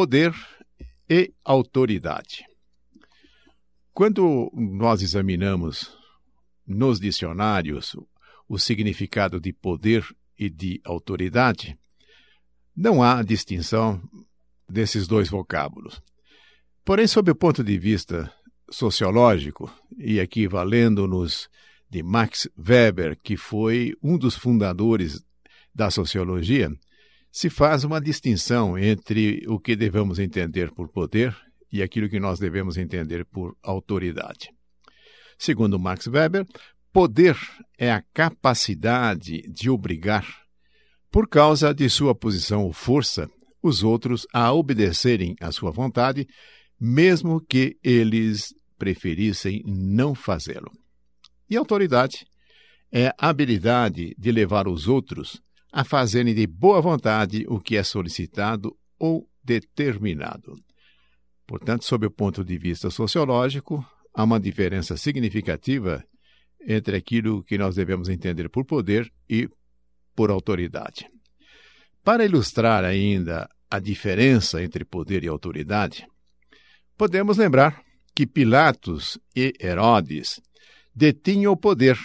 poder e autoridade. Quando nós examinamos nos dicionários o significado de poder e de autoridade, não há distinção desses dois vocábulos. Porém, sob o ponto de vista sociológico, e aqui valendo-nos de Max Weber, que foi um dos fundadores da sociologia, se faz uma distinção entre o que devemos entender por poder e aquilo que nós devemos entender por autoridade. Segundo Max Weber, poder é a capacidade de obrigar, por causa de sua posição ou força, os outros a obedecerem à sua vontade, mesmo que eles preferissem não fazê-lo. E autoridade é a habilidade de levar os outros a fazerem de boa vontade o que é solicitado ou determinado. Portanto, sob o ponto de vista sociológico, há uma diferença significativa entre aquilo que nós devemos entender por poder e por autoridade. Para ilustrar ainda a diferença entre poder e autoridade, podemos lembrar que Pilatos e Herodes detinham o poder,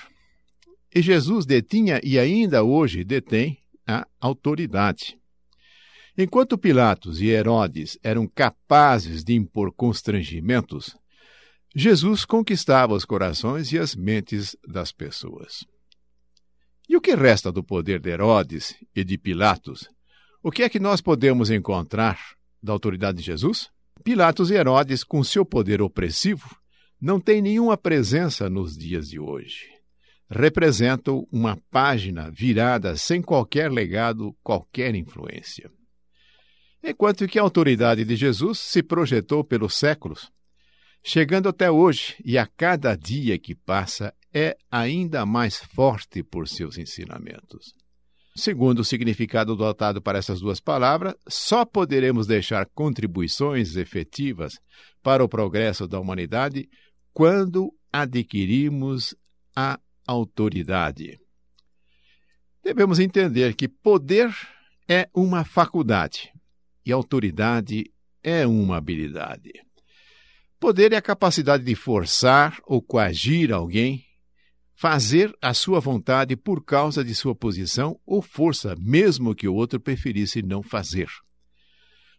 e Jesus detinha e ainda hoje detém a autoridade. Enquanto Pilatos e Herodes eram capazes de impor constrangimentos, Jesus conquistava os corações e as mentes das pessoas. E o que resta do poder de Herodes e de Pilatos? O que é que nós podemos encontrar da autoridade de Jesus? Pilatos e Herodes, com seu poder opressivo, não têm nenhuma presença nos dias de hoje. Representam uma página virada sem qualquer legado, qualquer influência. Enquanto que a autoridade de Jesus se projetou pelos séculos, chegando até hoje e a cada dia que passa é ainda mais forte por seus ensinamentos. Segundo o significado dotado para essas duas palavras, só poderemos deixar contribuições efetivas para o progresso da humanidade quando adquirimos a autoridade. Devemos entender que poder é uma faculdade e autoridade é uma habilidade. Poder é a capacidade de forçar ou coagir alguém, fazer a sua vontade por causa de sua posição ou força, mesmo que o outro preferisse não fazer.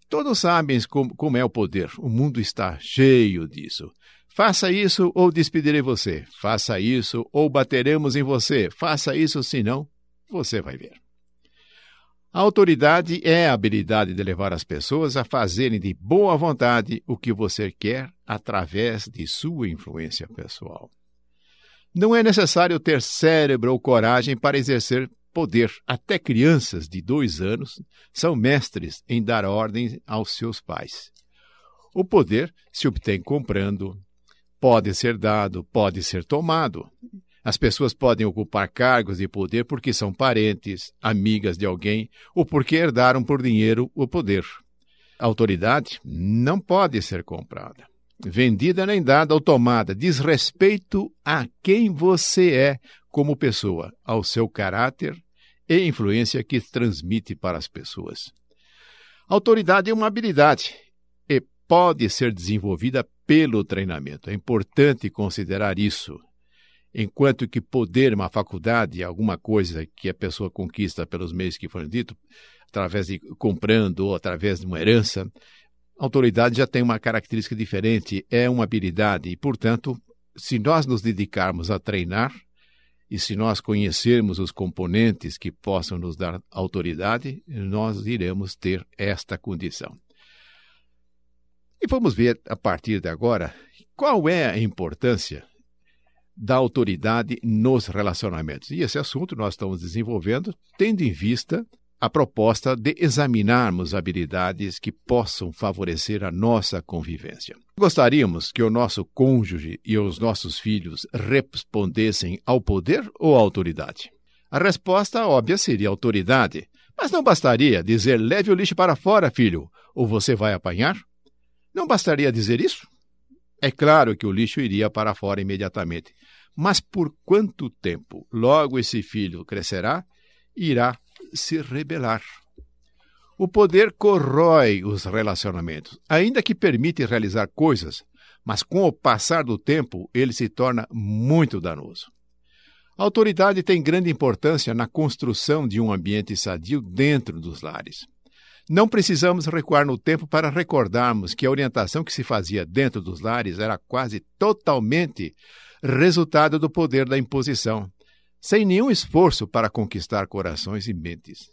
Todos sabem como, como é o poder, o mundo está cheio disso. Faça isso ou despedirei você. Faça isso ou bateremos em você. Faça isso, senão você vai ver. A autoridade é a habilidade de levar as pessoas a fazerem de boa vontade o que você quer através de sua influência pessoal. Não é necessário ter cérebro ou coragem para exercer poder. Até crianças de dois anos são mestres em dar ordens aos seus pais. O poder se obtém comprando, pode ser dado, pode ser tomado. As pessoas podem ocupar cargos de poder porque são parentes, amigas de alguém ou porque herdaram por dinheiro o poder. A autoridade não pode ser comprada, vendida nem dada ou tomada. Diz respeito a quem você é como pessoa, ao seu caráter e influência que transmite para as pessoas. Autoridade é uma habilidade e pode ser desenvolvida pelo treinamento. É importante considerar isso enquanto que poder, uma faculdade, alguma coisa que a pessoa conquista pelos meios que foram ditos, através de comprando ou através de uma herança, a autoridade já tem uma característica diferente, é uma habilidade e, portanto, se nós nos dedicarmos a treinar e se nós conhecermos os componentes que possam nos dar autoridade, nós iremos ter esta condição. E vamos ver a partir de agora qual é a importância da autoridade nos relacionamentos. E esse assunto nós estamos desenvolvendo tendo em vista a proposta de examinarmos habilidades que possam favorecer a nossa convivência. Gostaríamos que o nosso cônjuge e os nossos filhos respondessem ao poder ou à autoridade? A resposta óbvia seria autoridade, mas não bastaria dizer leve o lixo para fora, filho, ou você vai apanhar? Não bastaria dizer isso? É claro que o lixo iria para fora imediatamente. Mas por quanto tempo? Logo esse filho crescerá e irá se rebelar. O poder corrói os relacionamentos, ainda que permite realizar coisas, mas com o passar do tempo ele se torna muito danoso. A autoridade tem grande importância na construção de um ambiente sadio dentro dos lares. Não precisamos recuar no tempo para recordarmos que a orientação que se fazia dentro dos lares era quase totalmente resultado do poder da imposição, sem nenhum esforço para conquistar corações e mentes.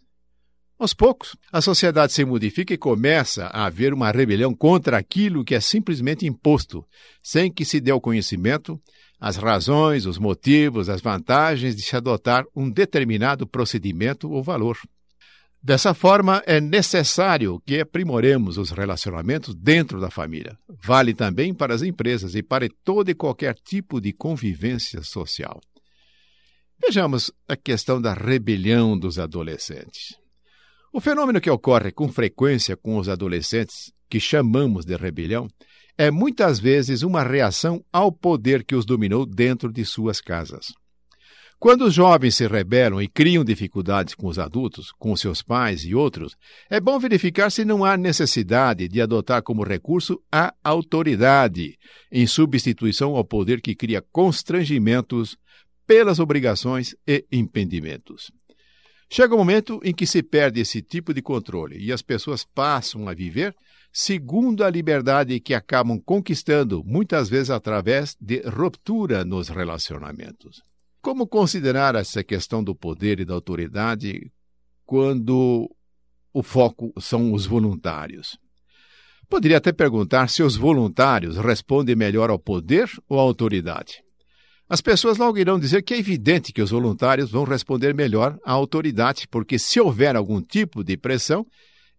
Aos poucos, a sociedade se modifica e começa a haver uma rebelião contra aquilo que é simplesmente imposto, sem que se dê o conhecimento as razões, os motivos, as vantagens de se adotar um determinado procedimento ou valor. Dessa forma, é necessário que aprimoremos os relacionamentos dentro da família. Vale também para as empresas e para todo e qualquer tipo de convivência social. Vejamos a questão da rebelião dos adolescentes. O fenômeno que ocorre com frequência com os adolescentes, que chamamos de rebelião, é muitas vezes uma reação ao poder que os dominou dentro de suas casas. Quando os jovens se rebelam e criam dificuldades com os adultos, com seus pais e outros, é bom verificar se não há necessidade de adotar como recurso a autoridade, em substituição ao poder que cria constrangimentos pelas obrigações e impedimentos. Chega o um momento em que se perde esse tipo de controle e as pessoas passam a viver segundo a liberdade que acabam conquistando, muitas vezes através de ruptura nos relacionamentos. Como considerar essa questão do poder e da autoridade quando o foco são os voluntários? Poderia até perguntar se os voluntários respondem melhor ao poder ou à autoridade. As pessoas logo irão dizer que é evidente que os voluntários vão responder melhor à autoridade, porque se houver algum tipo de pressão,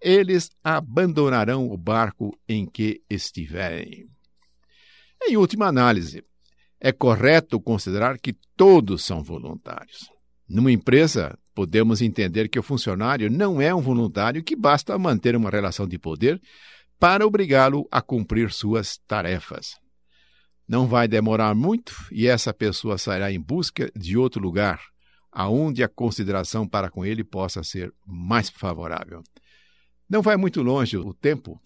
eles abandonarão o barco em que estiverem. Em última análise, é correto considerar que todos são voluntários. Numa empresa, podemos entender que o funcionário não é um voluntário que basta manter uma relação de poder para obrigá-lo a cumprir suas tarefas. Não vai demorar muito e essa pessoa sairá em busca de outro lugar, aonde a consideração para com ele possa ser mais favorável. Não vai muito longe o tempo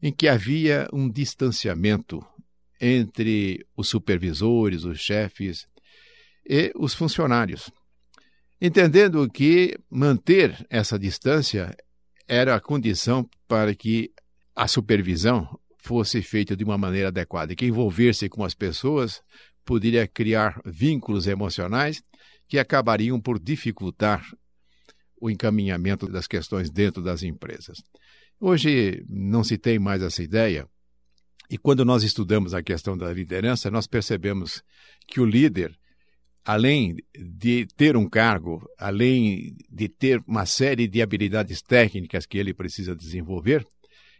em que havia um distanciamento entre os supervisores, os chefes e os funcionários, entendendo que manter essa distância era a condição para que a supervisão fosse feita de uma maneira adequada e que envolver-se com as pessoas poderia criar vínculos emocionais que acabariam por dificultar o encaminhamento das questões dentro das empresas. Hoje não se tem mais essa ideia, e quando nós estudamos a questão da liderança, nós percebemos que o líder, além de ter um cargo, além de ter uma série de habilidades técnicas que ele precisa desenvolver,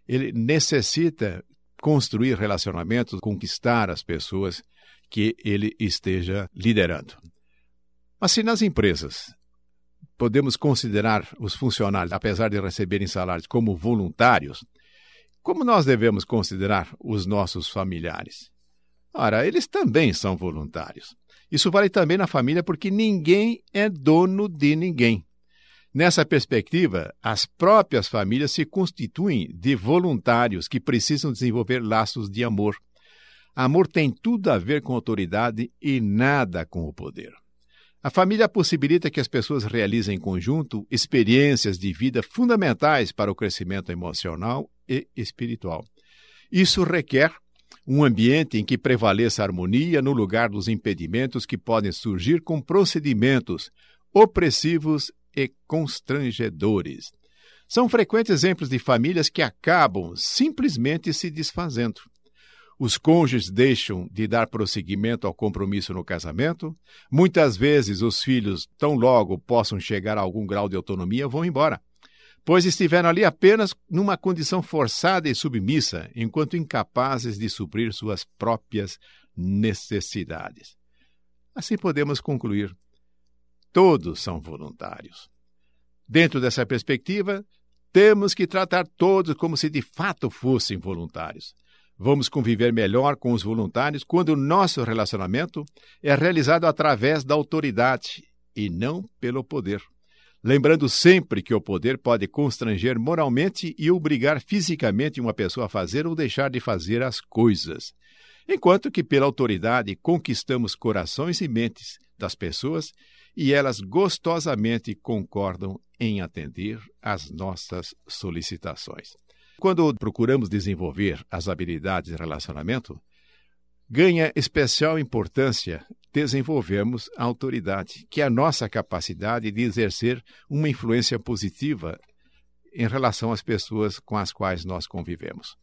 ele necessita construir relacionamentos, conquistar as pessoas que ele esteja liderando. Mas se nas empresas podemos considerar os funcionários, apesar de receberem salários, como voluntários, como nós devemos considerar os nossos familiares? Ora, eles também são voluntários. Isso vale também na família porque ninguém é dono de ninguém. Nessa perspectiva, as próprias famílias se constituem de voluntários que precisam desenvolver laços de amor. Amor tem tudo a ver com autoridade e nada com o poder. A família possibilita que as pessoas realizem em conjunto experiências de vida fundamentais para o crescimento emocional e espiritual. Isso requer um ambiente em que prevaleça a harmonia no lugar dos impedimentos que podem surgir com procedimentos opressivos e constrangedores. São frequentes exemplos de famílias que acabam simplesmente se desfazendo. Os cônjuges deixam de dar prosseguimento ao compromisso no casamento. Muitas vezes os filhos, tão logo possam chegar a algum grau de autonomia, vão embora, pois estiveram ali apenas numa condição forçada e submissa, enquanto incapazes de suprir suas próprias necessidades. Assim podemos concluir: todos são voluntários. Dentro dessa perspectiva, temos que tratar todos como se de fato fossem voluntários. Vamos conviver melhor com os voluntários quando o nosso relacionamento é realizado através da autoridade e não pelo poder. lembrando sempre que o poder pode constranger moralmente e obrigar fisicamente uma pessoa a fazer ou deixar de fazer as coisas, enquanto que pela autoridade conquistamos corações e mentes das pessoas e elas gostosamente concordam em atender às nossas solicitações. Quando procuramos desenvolver as habilidades de relacionamento, ganha especial importância desenvolvermos a autoridade, que é a nossa capacidade de exercer uma influência positiva em relação às pessoas com as quais nós convivemos.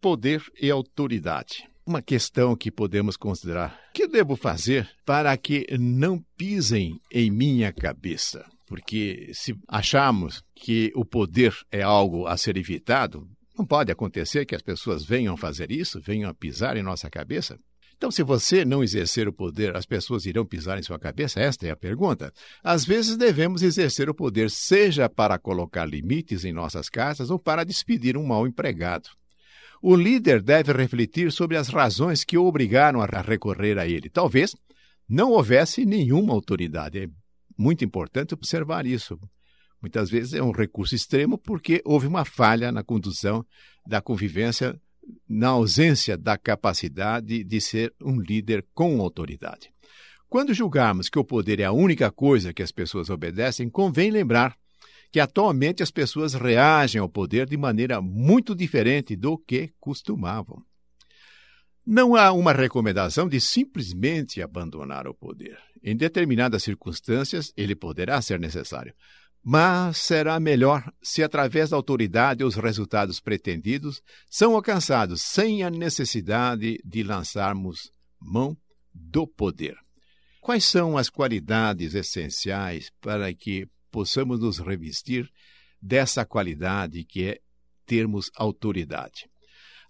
Poder e autoridade. Uma questão que podemos considerar: o que devo fazer para que não pisem em minha cabeça? Porque se acharmos que o poder é algo a ser evitado, não pode acontecer que as pessoas venham fazer isso, venham a pisar em nossa cabeça. Então, se você não exercer o poder, as pessoas irão pisar em sua cabeça? Esta é a pergunta. Às vezes devemos exercer o poder, seja para colocar limites em nossas casas ou para despedir um mau empregado. O líder deve refletir sobre as razões que o obrigaram a recorrer a ele. Talvez não houvesse nenhuma autoridade. É muito importante observar isso. Muitas vezes é um recurso extremo porque houve uma falha na condução da convivência, na ausência da capacidade de ser um líder com autoridade. Quando julgarmos que o poder é a única coisa que as pessoas obedecem, convém lembrar que atualmente as pessoas reagem ao poder de maneira muito diferente do que costumavam. Não há uma recomendação de simplesmente abandonar o poder. Em determinadas circunstâncias, ele poderá ser necessário, mas será melhor se, através da autoridade, os resultados pretendidos são alcançados sem a necessidade de lançarmos mão do poder. Quais são as qualidades essenciais para que possamos nos revestir dessa qualidade que é termos autoridade?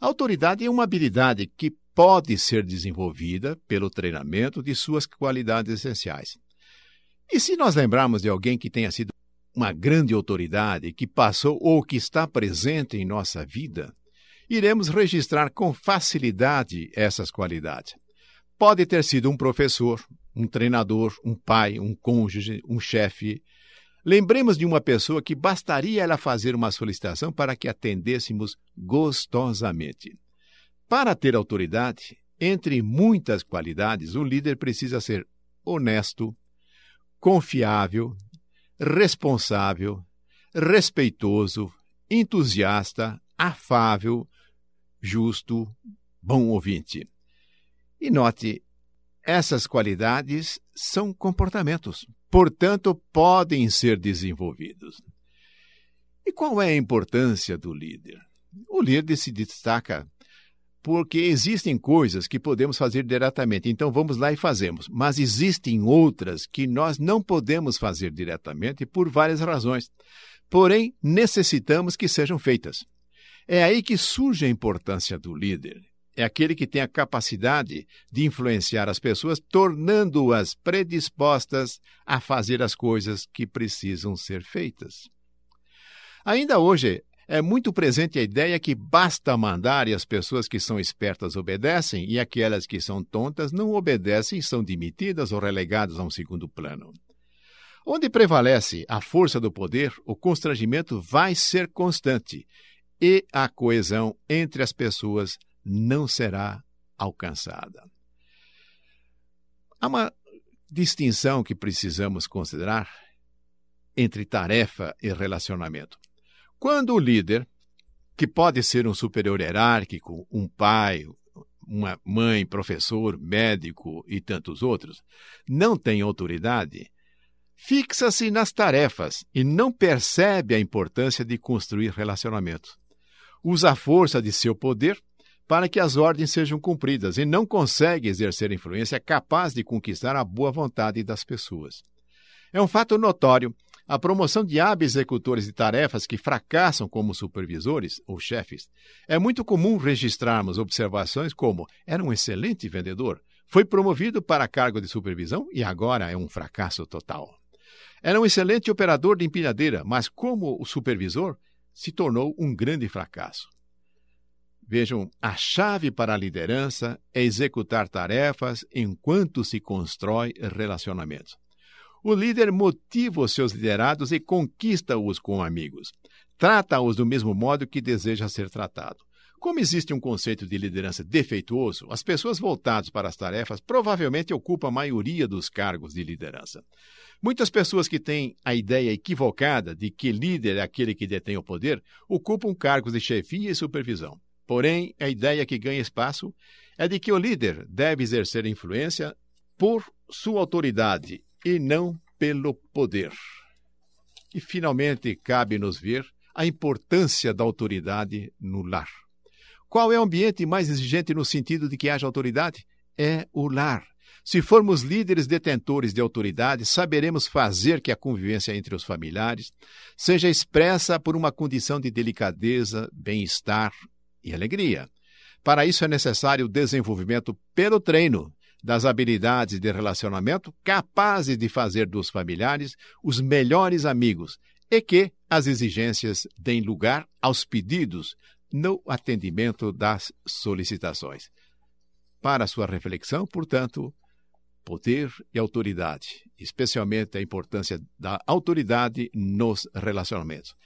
A autoridade é uma habilidade que pode ser desenvolvida pelo treinamento de suas qualidades essenciais. E se nós lembrarmos de alguém que tenha sido uma grande autoridade, que passou ou que está presente em nossa vida, iremos registrar com facilidade essas qualidades. Pode ter sido um professor, um treinador, um pai, um cônjuge, um chefe. Lembremos de uma pessoa que bastaria ela fazer uma solicitação para que atendêssemos gostosamente. Para ter autoridade, entre muitas qualidades, o líder precisa ser honesto, confiável, responsável, respeitoso, entusiasta, afável, justo, bom ouvinte. E note, essas qualidades são comportamentos, portanto, podem ser desenvolvidos. E qual é a importância do líder? O líder se destaca porque existem coisas que podemos fazer diretamente, então vamos lá e fazemos. Mas existem outras que nós não podemos fazer diretamente por várias razões. Porém, necessitamos que sejam feitas. É aí que surge a importância do líder. É aquele que tem a capacidade de influenciar as pessoas, tornando-as predispostas a fazer as coisas que precisam ser feitas. Ainda hoje, é muito presente a ideia que basta mandar e as pessoas que são espertas obedecem, e aquelas que são tontas não obedecem e são demitidas ou relegadas a um segundo plano. Onde prevalece a força do poder, o constrangimento vai ser constante e a coesão entre as pessoas não será alcançada. Há uma distinção que precisamos considerar entre tarefa e relacionamento. Quando o líder, que pode ser um superior hierárquico, um pai, uma mãe, professor, médico e tantos outros, não tem autoridade, fixa-se nas tarefas e não percebe a importância de construir relacionamentos. Usa a força de seu poder para que as ordens sejam cumpridas e não consegue exercer influência capaz de conquistar a boa vontade das pessoas. É um fato notório a promoção de hábeis executores de tarefas que fracassam como supervisores ou chefes. É muito comum registrarmos observações como: era um excelente vendedor, foi promovido para cargo de supervisão e agora é um fracasso total. Era um excelente operador de empilhadeira, mas como o supervisor, se tornou um grande fracasso. Vejam, a chave para a liderança é executar tarefas enquanto se constrói relacionamentos. O líder motiva os seus liderados e conquista-os com amigos. Trata-os do mesmo modo que deseja ser tratado. Como existe um conceito de liderança defeituoso, as pessoas voltadas para as tarefas provavelmente ocupam a maioria dos cargos de liderança. Muitas pessoas que têm a ideia equivocada de que líder é aquele que detém o poder ocupam cargos de chefia e supervisão. Porém, a ideia que ganha espaço é de que o líder deve exercer influência por sua autoridade e não pelo poder. E, finalmente, cabe-nos ver a importância da autoridade no lar. Qual é o ambiente mais exigente no sentido de que haja autoridade? É o lar. Se formos líderes detentores de autoridade, saberemos fazer que a convivência entre os familiares seja expressa por uma condição de delicadeza, bem-estar e alegria. Para isso é necessário o desenvolvimento pelo treino das habilidades de relacionamento capazes de fazer dos familiares os melhores amigos e que as exigências deem lugar aos pedidos no atendimento das solicitações. Para sua reflexão, portanto, poder e autoridade, especialmente a importância da autoridade nos relacionamentos.